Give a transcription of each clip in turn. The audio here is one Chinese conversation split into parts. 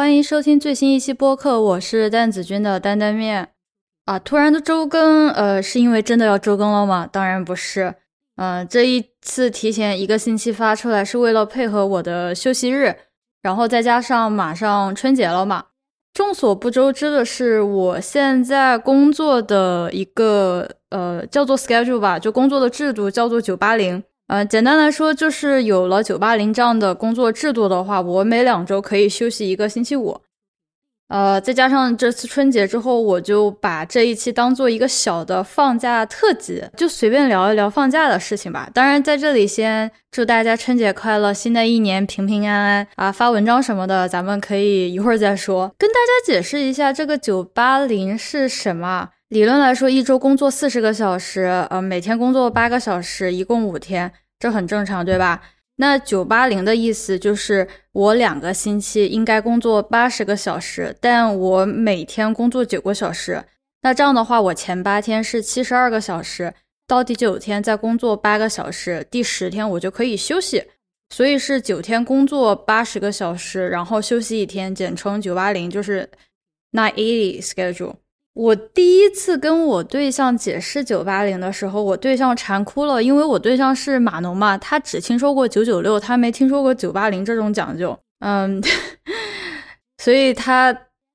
欢迎收听最新一期播客，我是蛋子君的担担面啊。突然的周更，呃，是因为真的要周更了吗？当然不是，嗯，这一次提前一个星期发出来，是为了配合我的休息日，然后再加上马上春节了嘛。众所不周知的是，我现在工作的一个呃叫做 schedule 吧，就工作的制度叫做九八零。呃，简单来说，就是有了九八零这样的工作制度的话，我每两周可以休息一个星期五。呃，再加上这次春节之后，我就把这一期当做一个小的放假特辑，就随便聊一聊放假的事情吧。当然，在这里先祝大家春节快乐，新的一年平平安安啊！发文章什么的，咱们可以一会儿再说。跟大家解释一下，这个九八零是什么？理论来说，一周工作四十个小时，呃，每天工作八个小时，一共五天，这很正常，对吧？那九八零的意思就是我两个星期应该工作八十个小时，但我每天工作九个小时。那这样的话，我前八天是七十二个小时，到第九天再工作八个小时，第十天我就可以休息。所以是九天工作八十个小时，然后休息一天，简称九八零，就是 nine eighty schedule。我第一次跟我对象解释九八零的时候，我对象馋哭了，因为我对象是码农嘛，他只听说过九九六，他没听说过九八零这种讲究，嗯，所以他，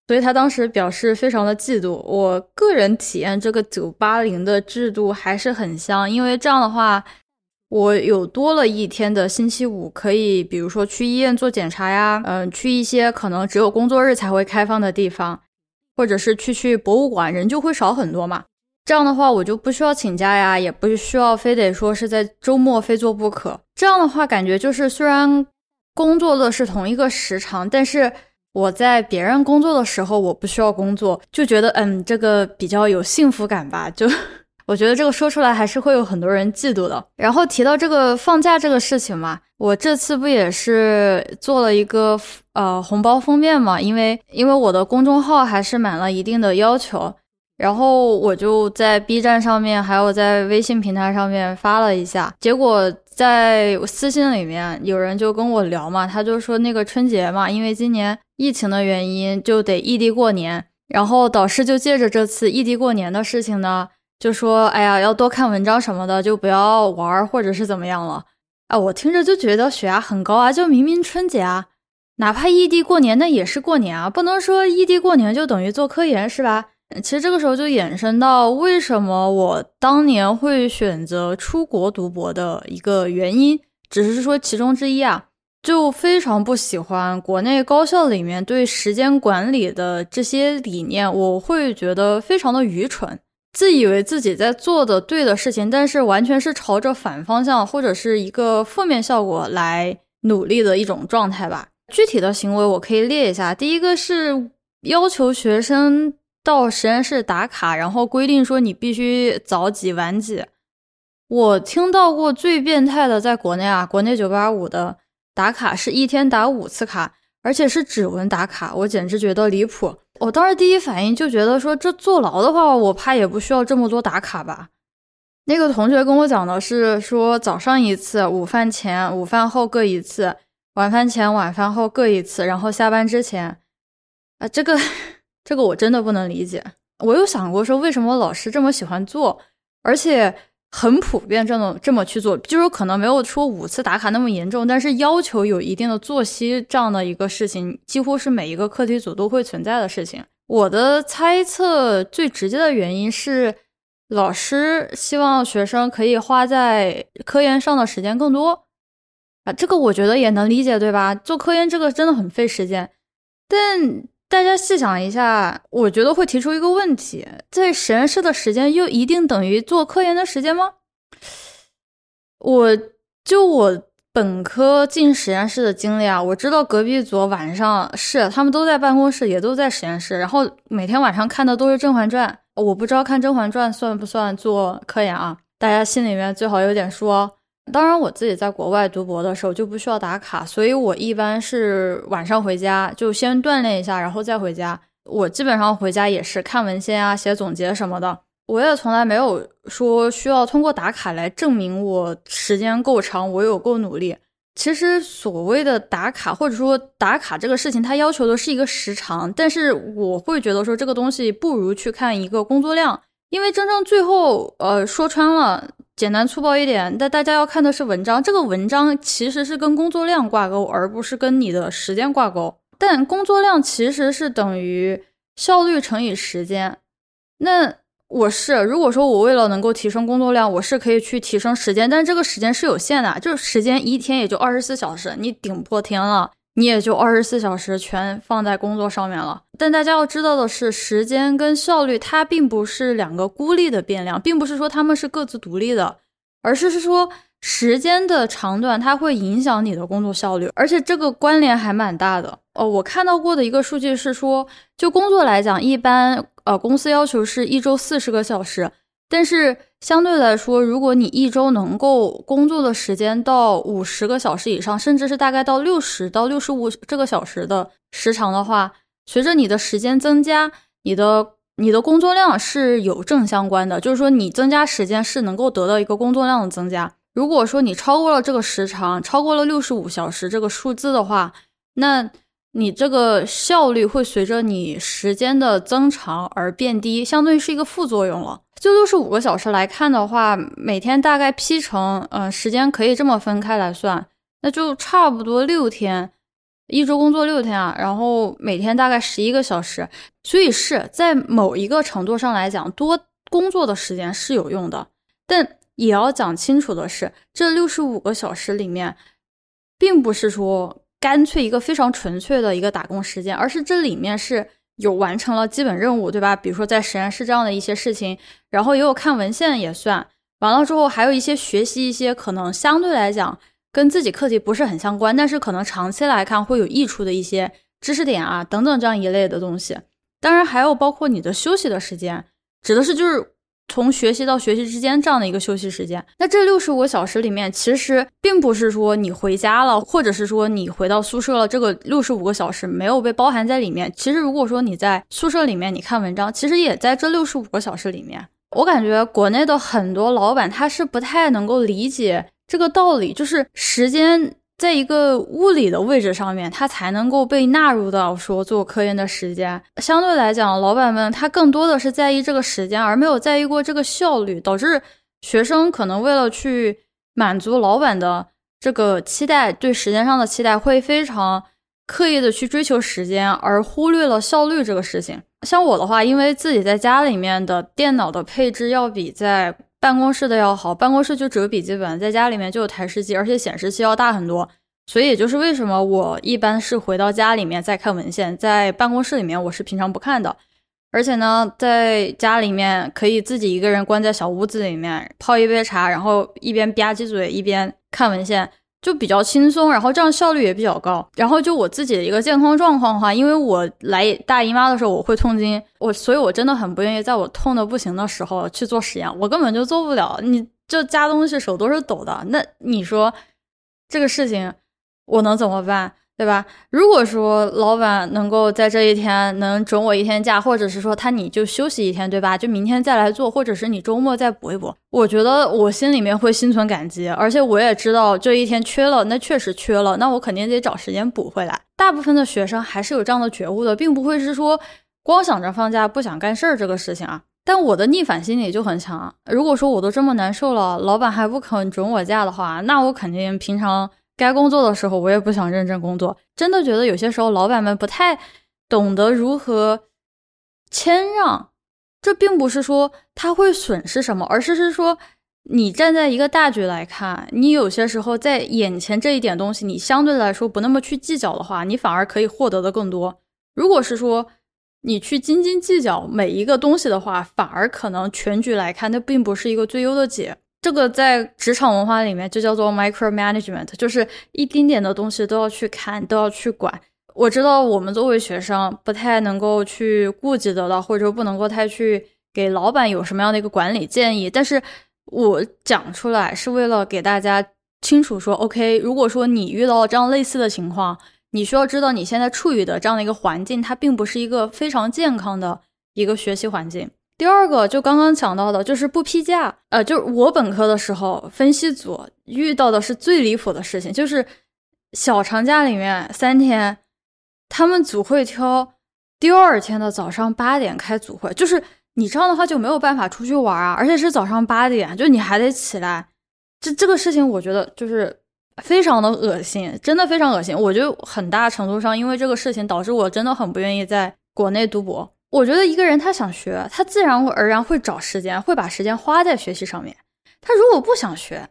所以他当时表示非常的嫉妒。我个人体验这个九八零的制度还是很香，因为这样的话，我有多了一天的星期五，可以比如说去医院做检查呀，嗯，去一些可能只有工作日才会开放的地方。或者是去去博物馆，人就会少很多嘛。这样的话，我就不需要请假呀，也不需要非得说是在周末非做不可。这样的话，感觉就是虽然工作的是同一个时长，但是我在别人工作的时候，我不需要工作，就觉得嗯，这个比较有幸福感吧。就我觉得这个说出来还是会有很多人嫉妒的。然后提到这个放假这个事情嘛。我这次不也是做了一个呃红包封面嘛？因为因为我的公众号还是满了一定的要求，然后我就在 B 站上面还有在微信平台上面发了一下，结果在私信里面有人就跟我聊嘛，他就说那个春节嘛，因为今年疫情的原因就得异地过年，然后导师就借着这次异地过年的事情呢，就说哎呀要多看文章什么的，就不要玩或者是怎么样了。啊，我听着就觉得血压很高啊！就明明春节啊，哪怕异地过年，那也是过年啊，不能说异地过年就等于做科研是吧？其实这个时候就衍生到为什么我当年会选择出国读博的一个原因，只是说其中之一啊，就非常不喜欢国内高校里面对时间管理的这些理念，我会觉得非常的愚蠢。自以为自己在做的对的事情，但是完全是朝着反方向或者是一个负面效果来努力的一种状态吧。具体的行为我可以列一下：第一个是要求学生到实验室打卡，然后规定说你必须早几晚几。我听到过最变态的，在国内啊，国内九八五的打卡是一天打五次卡，而且是指纹打卡，我简直觉得离谱。我当时第一反应就觉得说，这坐牢的话，我怕也不需要这么多打卡吧。那个同学跟我讲的是说，早上一次，午饭前、午饭后各一次，晚饭前、晚饭后各一次，然后下班之前。啊，这个这个我真的不能理解。我有想过说，为什么老师这么喜欢做，而且。很普遍，这种这么去做，就是可能没有说五次打卡那么严重，但是要求有一定的作息这样的一个事情，几乎是每一个课题组都会存在的事情。我的猜测最直接的原因是，老师希望学生可以花在科研上的时间更多啊，这个我觉得也能理解，对吧？做科研这个真的很费时间，但。大家细想一下，我觉得会提出一个问题：在实验室的时间又一定等于做科研的时间吗？我就我本科进实验室的经历啊，我知道隔壁组晚上是他们都在办公室，也都在实验室，然后每天晚上看的都是《甄嬛传》。我不知道看《甄嬛传》算不算做科研啊？大家心里面最好有点数哦。当然，我自己在国外读博的时候就不需要打卡，所以我一般是晚上回家就先锻炼一下，然后再回家。我基本上回家也是看文献啊、写总结什么的。我也从来没有说需要通过打卡来证明我时间够长，我有够努力。其实所谓的打卡，或者说打卡这个事情，它要求的是一个时长，但是我会觉得说这个东西不如去看一个工作量，因为真正最后，呃，说穿了，简单粗暴一点，但大家要看的是文章，这个文章其实是跟工作量挂钩，而不是跟你的时间挂钩。但工作量其实是等于效率乘以时间，那。我是，如果说我为了能够提升工作量，我是可以去提升时间，但这个时间是有限的，就是时间一天也就二十四小时，你顶破天了，你也就二十四小时全放在工作上面了。但大家要知道的是，时间跟效率它并不是两个孤立的变量，并不是说它们是各自独立的，而是是说时间的长短它会影响你的工作效率，而且这个关联还蛮大的。哦，我看到过的一个数据是说，就工作来讲，一般。呃，公司要求是一周四十个小时，但是相对来说，如果你一周能够工作的时间到五十个小时以上，甚至是大概到六十到六十五这个小时的时长的话，随着你的时间增加，你的你的工作量是有正相关的，就是说你增加时间是能够得到一个工作量的增加。如果说你超过了这个时长，超过了六十五小时这个数字的话，那。你这个效率会随着你时间的增长而变低，相当于是一个副作用了。就六十五个小时来看的话，每天大概劈成，嗯，时间可以这么分开来算，那就差不多六天，一周工作六天啊，然后每天大概十一个小时，所以是在某一个程度上来讲，多工作的时间是有用的，但也要讲清楚的是，这六十五个小时里面，并不是说。干脆一个非常纯粹的一个打工时间，而是这里面是有完成了基本任务，对吧？比如说在实验室这样的一些事情，然后也有看文献也算完了之后，还有一些学习一些可能相对来讲跟自己课题不是很相关，但是可能长期来看会有益处的一些知识点啊等等这样一类的东西。当然还有包括你的休息的时间，指的是就是。从学习到学习之间这样的一个休息时间，那这六十五个小时里面，其实并不是说你回家了，或者是说你回到宿舍了，这个六十五个小时没有被包含在里面。其实如果说你在宿舍里面你看文章，其实也在这六十五个小时里面。我感觉国内的很多老板他是不太能够理解这个道理，就是时间。在一个物理的位置上面，它才能够被纳入到说做科研的时间。相对来讲，老板们他更多的是在意这个时间，而没有在意过这个效率，导致学生可能为了去满足老板的这个期待，对时间上的期待，会非常刻意的去追求时间，而忽略了效率这个事情。像我的话，因为自己在家里面的电脑的配置要比在办公室的要好，办公室就只有笔记本，在家里面就有台式机，而且显示器要大很多，所以也就是为什么我一般是回到家里面再看文献，在办公室里面我是平常不看的，而且呢，在家里面可以自己一个人关在小屋子里面泡一杯茶，然后一边吧唧嘴一边看文献。就比较轻松，然后这样效率也比较高。然后就我自己的一个健康状况的话，因为我来大姨妈的时候我会痛经，我所以我真的很不愿意在我痛的不行的时候去做实验，我根本就做不了。你就加东西手都是抖的，那你说这个事情我能怎么办？对吧？如果说老板能够在这一天能准我一天假，或者是说他你就休息一天，对吧？就明天再来做，或者是你周末再补一补，我觉得我心里面会心存感激，而且我也知道这一天缺了，那确实缺了，那我肯定得找时间补回来。大部分的学生还是有这样的觉悟的，并不会是说光想着放假不想干事儿这个事情啊。但我的逆反心理就很强，如果说我都这么难受了，老板还不肯准我假的话，那我肯定平常。该工作的时候，我也不想认真工作。真的觉得有些时候，老板们不太懂得如何谦让。这并不是说他会损失什么，而是是说，你站在一个大局来看，你有些时候在眼前这一点东西，你相对来说不那么去计较的话，你反而可以获得的更多。如果是说你去斤斤计较每一个东西的话，反而可能全局来看，那并不是一个最优的解。这个在职场文化里面就叫做 micro management，就是一丁点的东西都要去看，都要去管。我知道我们作为学生不太能够去顾及得到，或者说不能够太去给老板有什么样的一个管理建议。但是我讲出来是为了给大家清楚说，OK，如果说你遇到这样类似的情况，你需要知道你现在处于的这样的一个环境，它并不是一个非常健康的一个学习环境。第二个就刚刚讲到的，就是不批假。呃，就是我本科的时候，分析组遇到的是最离谱的事情，就是小长假里面三天，他们组会挑第二天的早上八点开组会，就是你这样的话就没有办法出去玩啊，而且是早上八点，就你还得起来。这这个事情，我觉得就是非常的恶心，真的非常恶心。我觉得很大程度上，因为这个事情导致我真的很不愿意在国内读博。我觉得一个人他想学，他自然而然会找时间，会把时间花在学习上面。他如果不想学，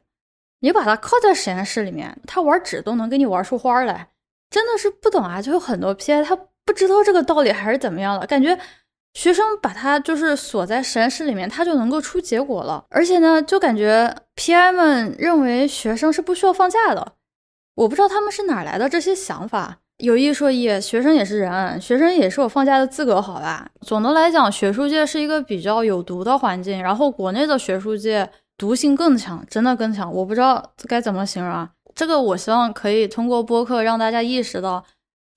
你把他铐在实验室里面，他玩纸都能给你玩出花来，真的是不懂啊！就有很多 PI 他不知道这个道理还是怎么样的，感觉学生把他就是锁在实验室里面，他就能够出结果了。而且呢，就感觉 PI 们认为学生是不需要放假的，我不知道他们是哪来的这些想法。有一说一，学生也是人，学生也是有放假的资格，好吧？总的来讲，学术界是一个比较有毒的环境，然后国内的学术界毒性更强，真的更强。我不知道该怎么形容啊。这个我希望可以通过播客让大家意识到，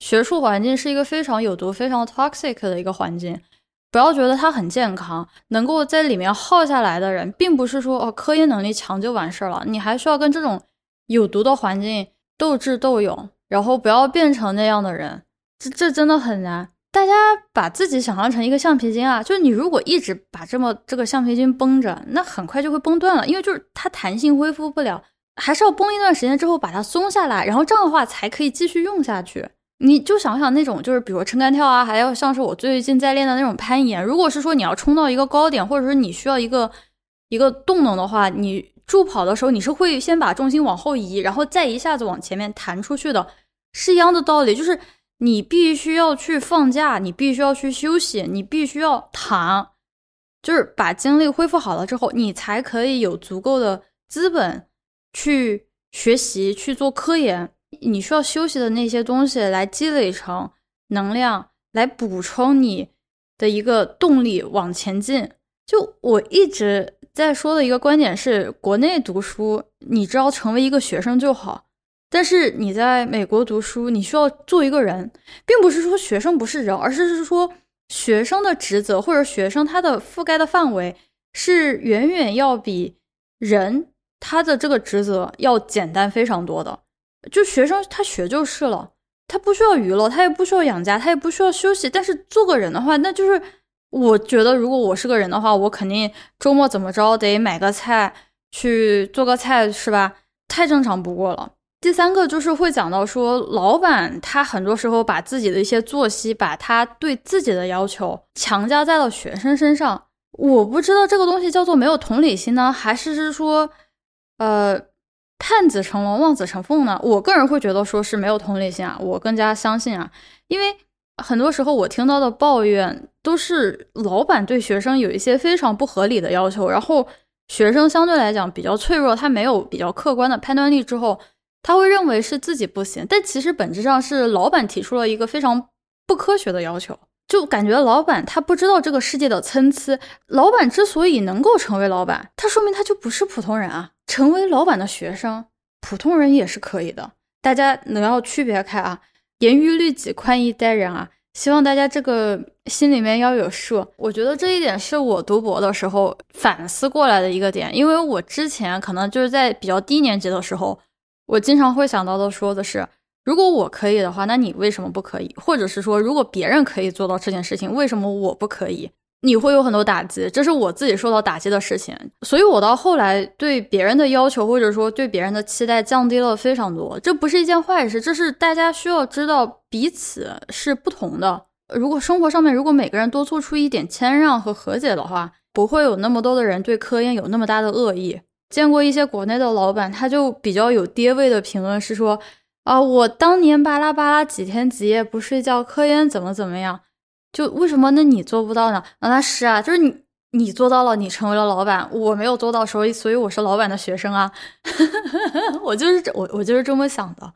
学术环境是一个非常有毒、非常 toxic 的一个环境。不要觉得它很健康，能够在里面耗下来的人，并不是说哦科研能力强就完事儿了，你还需要跟这种有毒的环境斗智斗勇。然后不要变成那样的人，这这真的很难。大家把自己想象成一个橡皮筋啊，就是你如果一直把这么这个橡皮筋绷着，那很快就会崩断了，因为就是它弹性恢复不了，还是要绷一段时间之后把它松下来，然后这样的话才可以继续用下去。你就想想那种就是比如撑杆跳啊，还要像是我最近在练的那种攀岩，如果是说你要冲到一个高点，或者说你需要一个一个动能的话，你。助跑的时候，你是会先把重心往后移，然后再一下子往前面弹出去的，是一样的道理。就是你必须要去放假，你必须要去休息，你必须要躺，就是把精力恢复好了之后，你才可以有足够的资本去学习、去做科研。你需要休息的那些东西来积累成能量，来补充你的一个动力往前进。就我一直。再说的一个观点是，国内读书，你只要成为一个学生就好。但是你在美国读书，你需要做一个人，并不是说学生不是人，而是是说学生的职责或者学生他的覆盖的范围是远远要比人他的这个职责要简单非常多的。就学生他学就是了，他不需要娱乐，他也不需要养家，他也不需要休息。但是做个人的话，那就是。我觉得，如果我是个人的话，我肯定周末怎么着得买个菜去做个菜，是吧？太正常不过了。第三个就是会讲到说，老板他很多时候把自己的一些作息，把他对自己的要求强加在了学生身上。我不知道这个东西叫做没有同理心呢，还是是说，呃，盼子成龙，望子成凤呢？我个人会觉得说是没有同理心啊，我更加相信啊，因为。很多时候，我听到的抱怨都是老板对学生有一些非常不合理的要求，然后学生相对来讲比较脆弱，他没有比较客观的判断力之后，他会认为是自己不行，但其实本质上是老板提出了一个非常不科学的要求，就感觉老板他不知道这个世界的参差。老板之所以能够成为老板，他说明他就不是普通人啊。成为老板的学生，普通人也是可以的，大家能要区别开啊。严于律己，宽以待人啊！希望大家这个心里面要有数。我觉得这一点是我读博的时候反思过来的一个点，因为我之前可能就是在比较低年级的时候，我经常会想到的说的是，如果我可以的话，那你为什么不可以？或者是说，如果别人可以做到这件事情，为什么我不可以？你会有很多打击，这是我自己受到打击的事情，所以我到后来对别人的要求或者说对别人的期待降低了非常多。这不是一件坏事，这是大家需要知道彼此是不同的。如果生活上面如果每个人多做出一点谦让和和解的话，不会有那么多的人对科研有那么大的恶意。见过一些国内的老板，他就比较有爹味的评论是说啊，我当年巴拉巴拉几天几夜不睡觉，科研怎么怎么样。就为什么那你做不到呢？啊，那是啊，就是你你做到了，你成为了老板，我没有做到，所以所以我是老板的学生啊，我就是我我就是这么想的。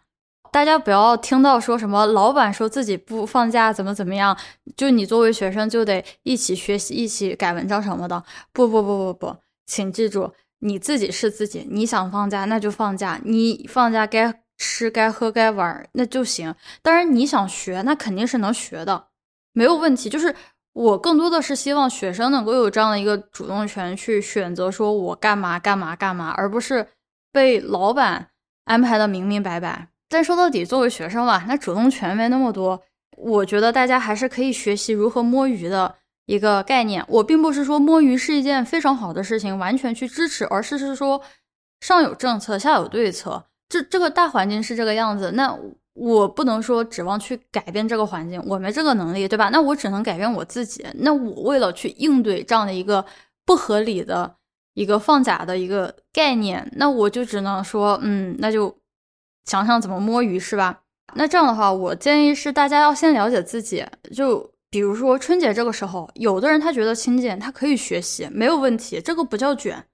大家不要听到说什么老板说自己不放假怎么怎么样，就你作为学生就得一起学习，一起改文章什么的。不不不不不，请记住，你自己是自己，你想放假那就放假，你放假该吃该喝该玩那就行。当然你想学，那肯定是能学的。没有问题，就是我更多的是希望学生能够有这样的一个主动权，去选择说我干嘛干嘛干嘛，而不是被老板安排的明明白白。但说到底，作为学生嘛，那主动权没那么多。我觉得大家还是可以学习如何摸鱼的一个概念。我并不是说摸鱼是一件非常好的事情，完全去支持，而是是说上有政策，下有对策。这这个大环境是这个样子，那我不能说指望去改变这个环境，我没这个能力，对吧？那我只能改变我自己。那我为了去应对这样的一个不合理的一个放假的一个概念，那我就只能说，嗯，那就想想怎么摸鱼，是吧？那这样的话，我建议是大家要先了解自己。就比如说春节这个时候，有的人他觉得轻简，他可以学习，没有问题，这个不叫卷。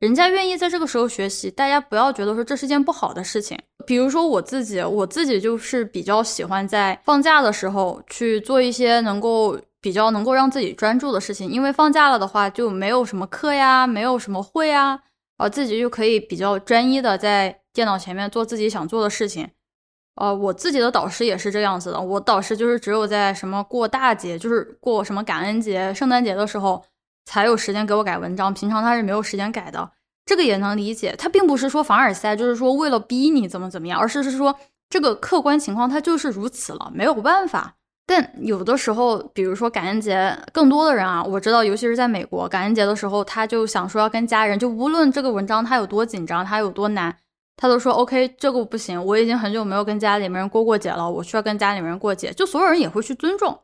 人家愿意在这个时候学习，大家不要觉得说这是件不好的事情。比如说我自己，我自己就是比较喜欢在放假的时候去做一些能够比较能够让自己专注的事情，因为放假了的话就没有什么课呀，没有什么会啊，啊，自己就可以比较专一的在电脑前面做自己想做的事情。呃，我自己的导师也是这样子的。我导师就是只有在什么过大节，就是过什么感恩节、圣诞节的时候，才有时间给我改文章。平常他是没有时间改的，这个也能理解。他并不是说凡尔赛，就是说为了逼你怎么怎么样，而是是说这个客观情况他就是如此了，没有办法。但有的时候，比如说感恩节，更多的人啊，我知道，尤其是在美国，感恩节的时候，他就想说要跟家人，就无论这个文章他有多紧张，他有多难。他都说 OK，这个不行，我已经很久没有跟家里面人过过节了，我需要跟家里面人过节，就所有人也会去尊重，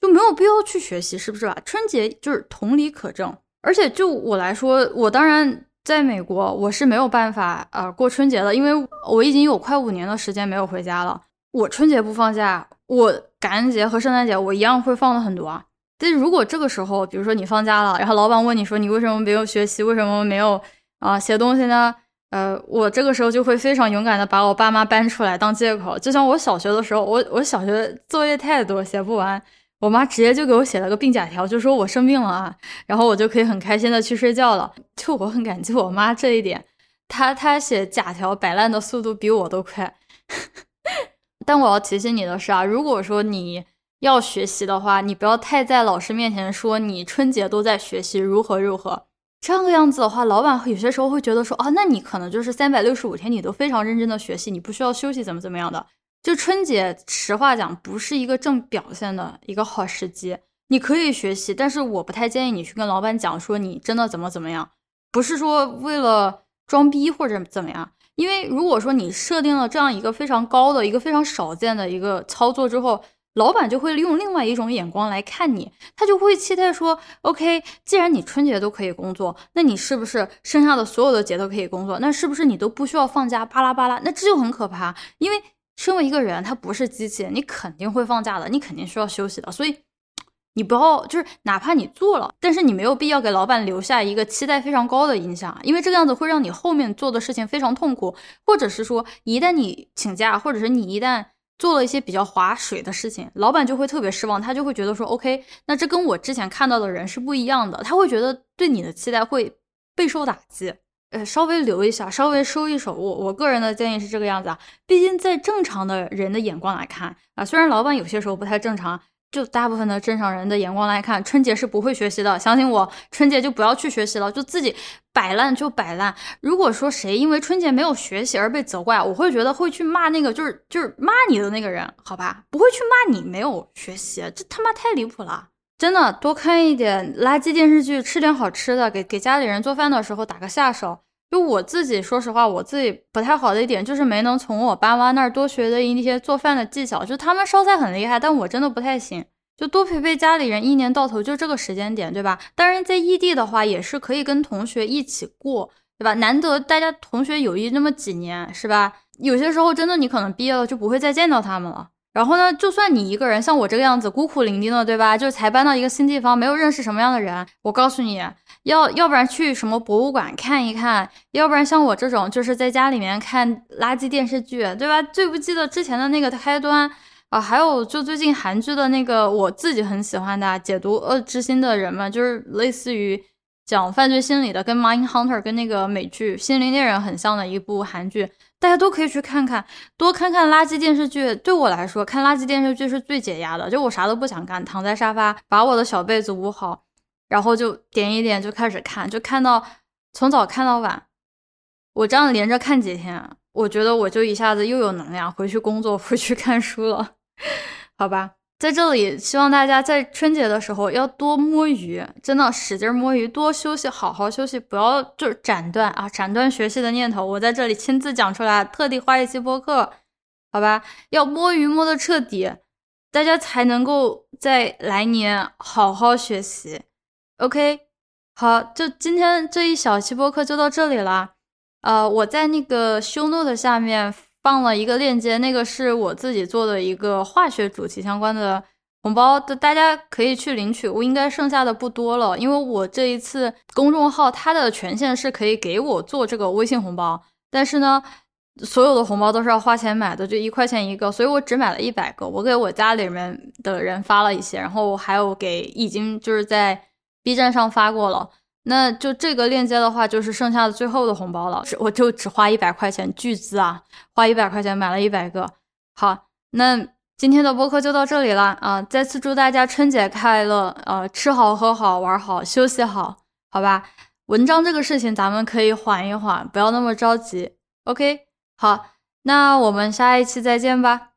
就没有必要去学习，是不是吧？春节就是同理可证，而且就我来说，我当然在美国，我是没有办法呃过春节的，因为我已经有快五年的时间没有回家了。我春节不放假，我感恩节和圣诞节我一样会放的很多啊。但如果这个时候，比如说你放假了，然后老板问你说你为什么没有学习，为什么没有啊写东西呢？呃，我这个时候就会非常勇敢的把我爸妈搬出来当借口，就像我小学的时候，我我小学作业太多写不完，我妈直接就给我写了个病假条，就说我生病了啊，然后我就可以很开心的去睡觉了。就我很感激我妈这一点，她她写假条摆烂的速度比我都快。但我要提醒你的是啊，如果说你要学习的话，你不要太在老师面前说你春节都在学习如何如何。这个样子的话，老板有些时候会觉得说啊，那你可能就是三百六十五天你都非常认真的学习，你不需要休息怎么怎么样的。就春节，实话讲，不是一个正表现的一个好时机。你可以学习，但是我不太建议你去跟老板讲说你真的怎么怎么样，不是说为了装逼或者怎么样。因为如果说你设定了这样一个非常高的一个非常少见的一个操作之后，老板就会用另外一种眼光来看你，他就会期待说：“OK，既然你春节都可以工作，那你是不是剩下的所有的节都可以工作？那是不是你都不需要放假？巴拉巴拉，那这就很可怕。因为身为一个人，他不是机器，你肯定会放假的，你肯定需要休息的。所以你不要就是哪怕你做了，但是你没有必要给老板留下一个期待非常高的印象，因为这个样子会让你后面做的事情非常痛苦，或者是说一旦你请假，或者是你一旦。做了一些比较划水的事情，老板就会特别失望，他就会觉得说，OK，那这跟我之前看到的人是不一样的，他会觉得对你的期待会备受打击，呃，稍微留一下，稍微收一手。我我个人的建议是这个样子啊，毕竟在正常的人的眼光来看啊，虽然老板有些时候不太正常。就大部分的正常人的眼光来看，春节是不会学习的。相信我，春节就不要去学习了，就自己摆烂就摆烂。如果说谁因为春节没有学习而被责怪，我会觉得会去骂那个就是就是骂你的那个人，好吧？不会去骂你没有学习，这他妈太离谱了！真的，多看一点垃圾电视剧，吃点好吃的，给给家里人做饭的时候打个下手。就我自己，说实话，我自己不太好的一点就是没能从我爸妈那儿多学的一些做饭的技巧。就他们烧菜很厉害，但我真的不太行。就多陪陪家里人，一年到头就这个时间点，对吧？当然，在异地的话，也是可以跟同学一起过，对吧？难得大家同学友谊那么几年，是吧？有些时候真的，你可能毕业了就不会再见到他们了。然后呢，就算你一个人，像我这个样子孤苦伶仃的，对吧？就才搬到一个新地方，没有认识什么样的人。我告诉你要，要不然去什么博物馆看一看，要不然像我这种就是在家里面看垃圾电视剧，对吧？最不记得之前的那个开端啊，还有就最近韩剧的那个我自己很喜欢的解读恶之心的人们，就是类似于讲犯罪心理的，跟《Mind Hunter》跟那个美剧《心灵猎人》很像的一部韩剧。大家都可以去看看，多看看垃圾电视剧。对我来说，看垃圾电视剧是最解压的。就我啥都不想干，躺在沙发，把我的小被子捂好，然后就点一点就开始看，就看到从早看到晚。我这样连着看几天，我觉得我就一下子又有能量回去工作，回去看书了，好吧。在这里，希望大家在春节的时候要多摸鱼，真的使劲摸鱼，多休息，好好休息，不要就是斩断啊，斩断学习的念头。我在这里亲自讲出来，特地花一期播客，好吧？要摸鱼摸的彻底，大家才能够在来年好好学习。OK，好，就今天这一小期播客就到这里了。呃，我在那个 show note 下面。放了一个链接，那个是我自己做的一个化学主题相关的红包的，大家可以去领取。我应该剩下的不多了，因为我这一次公众号它的权限是可以给我做这个微信红包，但是呢，所有的红包都是要花钱买的，就一块钱一个，所以我只买了一百个。我给我家里面的人发了一些，然后还有给已经就是在 B 站上发过了。那就这个链接的话，就是剩下的最后的红包了。我就只花一百块钱，巨资啊！花一百块钱买了一百个。好，那今天的播客就到这里了啊！再次祝大家春节快乐，呃，吃好喝好玩好休息好，好吧？文章这个事情咱们可以缓一缓，不要那么着急。OK，好，那我们下一期再见吧。